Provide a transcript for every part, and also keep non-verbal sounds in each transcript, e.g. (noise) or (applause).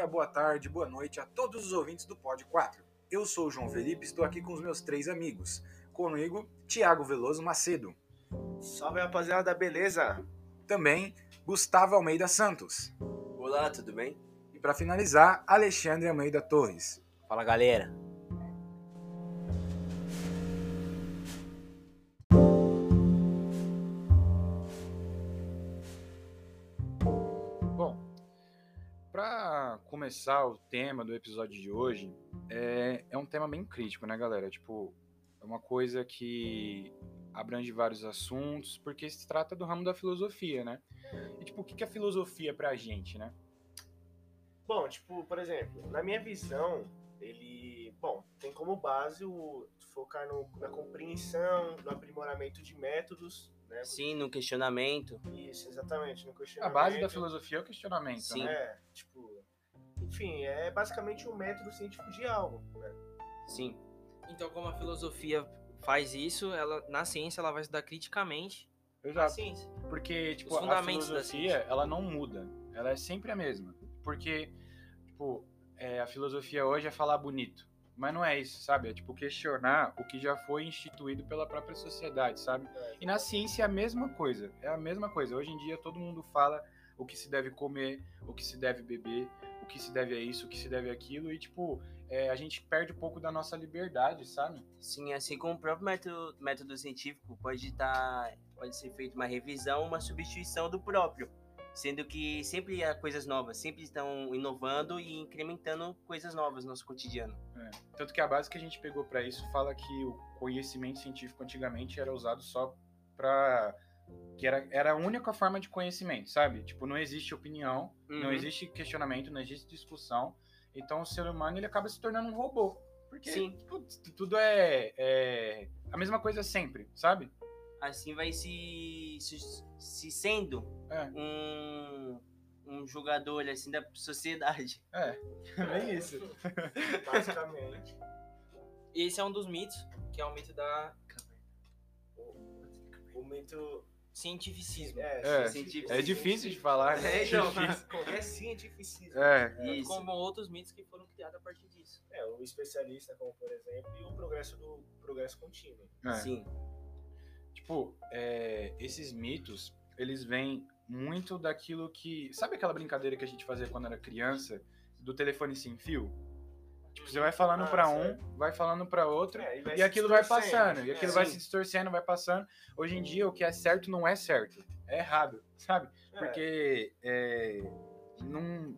dia, boa tarde, boa noite a todos os ouvintes do Pod 4. Eu sou o João Felipe, estou aqui com os meus três amigos. Comigo, Tiago Veloso Macedo. Salve rapaziada, beleza? Também, Gustavo Almeida Santos. Olá, tudo bem? E para finalizar, Alexandre Almeida Torres. Fala galera. Começar o tema do episódio de hoje, é, é um tema bem crítico, né, galera? Tipo, é uma coisa que abrange vários assuntos, porque se trata do ramo da filosofia, né? E, tipo, o que é filosofia pra gente, né? Bom, tipo, por exemplo, na minha visão, ele, bom, tem como base o focar no, na compreensão, no aprimoramento de métodos, né? Sim, no questionamento. Isso, exatamente, no A questionamento. base da filosofia é o questionamento, Sim. né? É, tipo, enfim, é basicamente um método científico de algo, né? Sim. Então, como a filosofia faz isso, ela na ciência ela vai estudar criticamente a Exato. ciência. Porque, tipo, Os a fundamentos da filosofia, ela não muda. Ela é sempre a mesma. Porque, tipo, é, a filosofia hoje é falar bonito. Mas não é isso, sabe? É, tipo, questionar o que já foi instituído pela própria sociedade, sabe? E na ciência é a mesma coisa. É a mesma coisa. Hoje em dia todo mundo fala o que se deve comer, o que se deve beber, que se deve a isso, o que se deve àquilo. E, tipo, é, a gente perde um pouco da nossa liberdade, sabe? Sim, assim como o próprio método, método científico pode estar. pode ser feita uma revisão, uma substituição do próprio. Sendo que sempre há coisas novas, sempre estão inovando e incrementando coisas novas no nosso cotidiano. Tanto que a base que a gente pegou para isso fala que o conhecimento científico antigamente era usado só para que era, era a única forma de conhecimento, sabe? Tipo, não existe opinião, não Uhum. existe questionamento, não existe discussão. Então o ser humano ele acaba se tornando um robô. Porque Sim. tipo, t- tudo é, é a mesma coisa sempre, sabe? Assim vai se, se, se sendo É, um, um jogador assim da sociedade. (laughs) é, bem isso. Basicamente. Esse é um dos mitos, que é o mito da o mito. Cientificismo. É, É, científico- É difícil de falar, né? É, então, (laughs) qualquer cientificismo. É, Isso. Como outros mitos que foram criados a partir disso. É, o especialista, como por exemplo, e o progresso do progresso contínuo. é. Sim. Tipo, é, esses mitos, eles vêm muito daquilo que. Sabe aquela brincadeira que a gente fazia quando era criança? Do telefone sem fio? Tipo, você vai falando Ah, pra um, vai falando pra outro, É, e se aquilo vai passando, e aquilo É, vai sim. se distorcendo, vai passando. Hoje em dia, o que é certo não é certo, é errado, sabe? É, Porque é, não,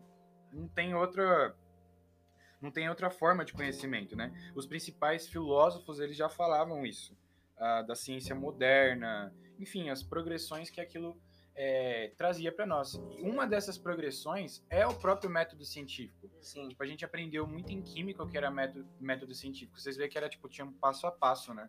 não tem outra não tem outra forma de conhecimento, né? Os principais filósofos eles já falavam isso ah, da ciência moderna, enfim, as progressões que aquilo é, trazia para nós. E uma dessas progressões é o próprio método científico. Sim. Tipo, a gente aprendeu muito em química o que era método, método científico. Vocês veem que era tipo tinha um passo a passo, né?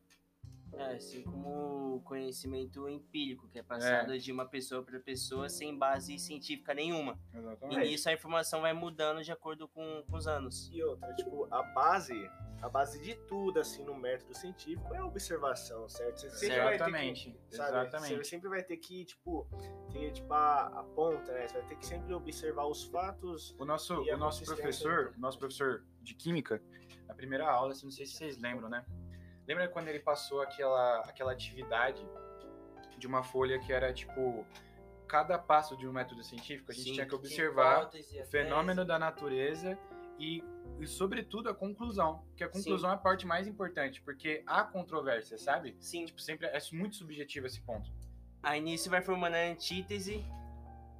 É, assim como o conhecimento empírico, que é passado de uma pessoa para pessoa sem base científica nenhuma. E Exatamente. nisso a informação vai mudando de acordo com, com os anos. E outra, tipo, a base, a base de tudo, assim, no método científico é a observação, certo? Você sempre vai ter Exatamente. que, sabe, Exatamente. Você sempre vai ter que, tipo, ter, tipo, a, a ponta, né? Você vai ter que sempre observar os fatos. O nosso, E o nosso professor, o nosso professor de química, na primeira aula, assim, não sei se vocês lembram, né? Lembra quando ele passou aquela, aquela atividade de uma folha que era tipo cada passo de um método científico, a gente Sim, tinha que observar hipótese, a o fenômeno da natureza e, e sobretudo a conclusão, que a conclusão é a parte mais importante, porque há controvérsia, sabe? Sim. Tipo, sempre é muito subjetivo esse ponto. Aí nisso vai formando a antítese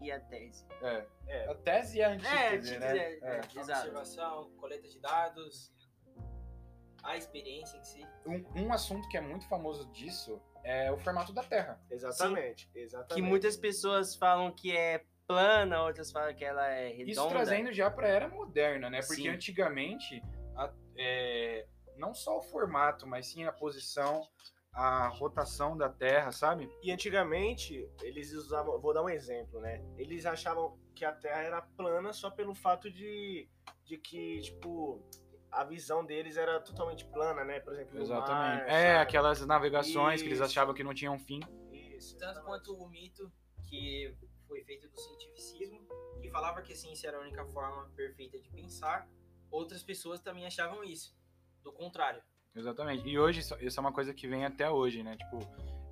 e a tese. É. É. A tese e a É, antítese, antítese né? é, é, A exato. observação, coleta de dados, a experiência em si. Um, um assunto que é muito famoso disso é o formato da Terra. Exatamente, exatamente. Que muitas pessoas falam que é plana, outras falam que ela é redonda. Isso trazendo já para a era moderna, né? Porque Sim. antigamente, a- é, não só o formato, mas sim a posição, a rotação da Terra, sabe? E antigamente, eles usavam. Vou dar um exemplo, né? Eles achavam que a Terra era plana só pelo fato de, de que, tipo, a visão deles era totalmente plana, né? Por exemplo, Exatamente. mar, é, sabe? aquelas navegações que eles Isso. achavam que não tinham fim. Isso, Tanto exatamente. quanto o mito que foi feito do cientificismo, que falava que a ciência era a única forma perfeita de pensar, outras pessoas também achavam isso. Do contrário. Exatamente. E hoje, isso isso é uma coisa que vem até hoje, né? Tipo,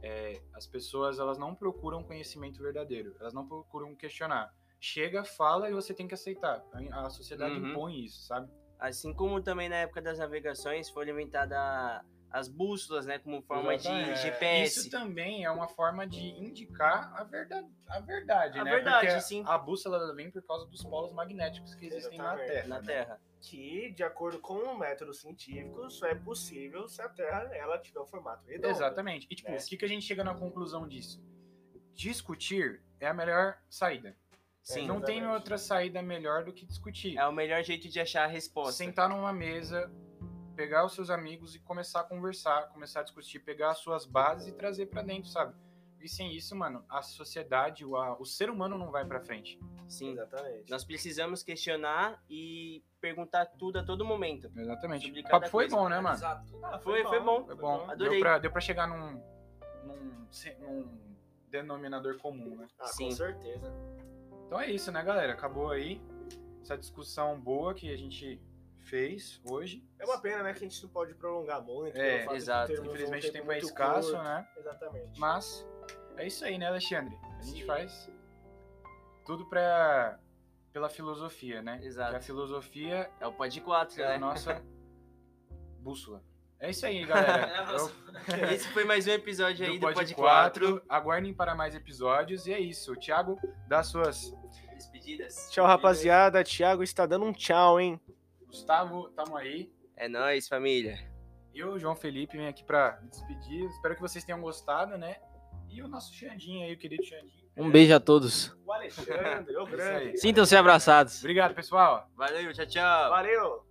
é, as pessoas, elas não procuram conhecimento verdadeiro. Elas não procuram questionar. Chega, fala e você tem que aceitar. A a sociedade Uhum. impõe isso, sabe? Assim como também na época das navegações foi inventada as bússolas, né, como forma de Exatamente. GPS. Isso também é uma forma de indicar a verdade, a verdade A né? verdade, Porque sim. A bússola vem por causa dos polos magnéticos que existem na Exatamente. Terra. na né? Terra. Que, de acordo com o método científico, só é possível se a Terra ela tiver um formato redondo. Exatamente. E tipo, né? o que, que a gente chega na conclusão disso? Discutir é a melhor saída. Sim. Não tem exatamente. outra saída melhor do que discutir. É o melhor jeito de achar a resposta. Sentar numa mesa, pegar os seus amigos e começar a conversar, começar a discutir, pegar as suas bases e trazer pra dentro, sabe? E sem isso, mano, a sociedade, o, a- o ser humano não vai pra frente. Sim. Exatamente. Nós precisamos questionar e perguntar tudo a todo momento. Exatamente. O papo foi coisa, bom, né, mano? Exato. Ah, Foi- foi bom. Foi bom. Adorei. Deu pra, deu pra chegar num, num, num denominador comum, né? Ah, Sim. com certeza. Então é isso, né, galera? Acabou aí essa discussão boa que a gente fez hoje. É uma pena, né, que a gente não pode prolongar muito. É, exato. termos um Infelizmente o tempo é escasso, curto. né? Exatamente. Mas é isso aí, né, Alexandre? A gente Sim. faz tudo pra, pela filosofia, né? Exato. Que a filosofia É o Pod 4, é a né? nossa (laughs) bússola. É isso aí, galera. (laughs) É Eu- (laughs) Esse foi mais um episódio aí do do Pod Pod 4. 4. Aguardem para mais episódios. E é isso. Thiago, dá suas. Despedidas. Tchau, rapaziada. Thiago está dando um tchau, hein? Gustavo, tamo aí. É nóis, família. Eu, João Felipe, venho aqui pra me despedir. Espero que vocês tenham gostado, né? E o nosso Xandinho aí, o querido Xandinho. Um beijo a todos. O Alexandre, o É (laughs) grande. Sintam-se abraçados. Obrigado, pessoal. Valeu, tchau, tchau. Valeu.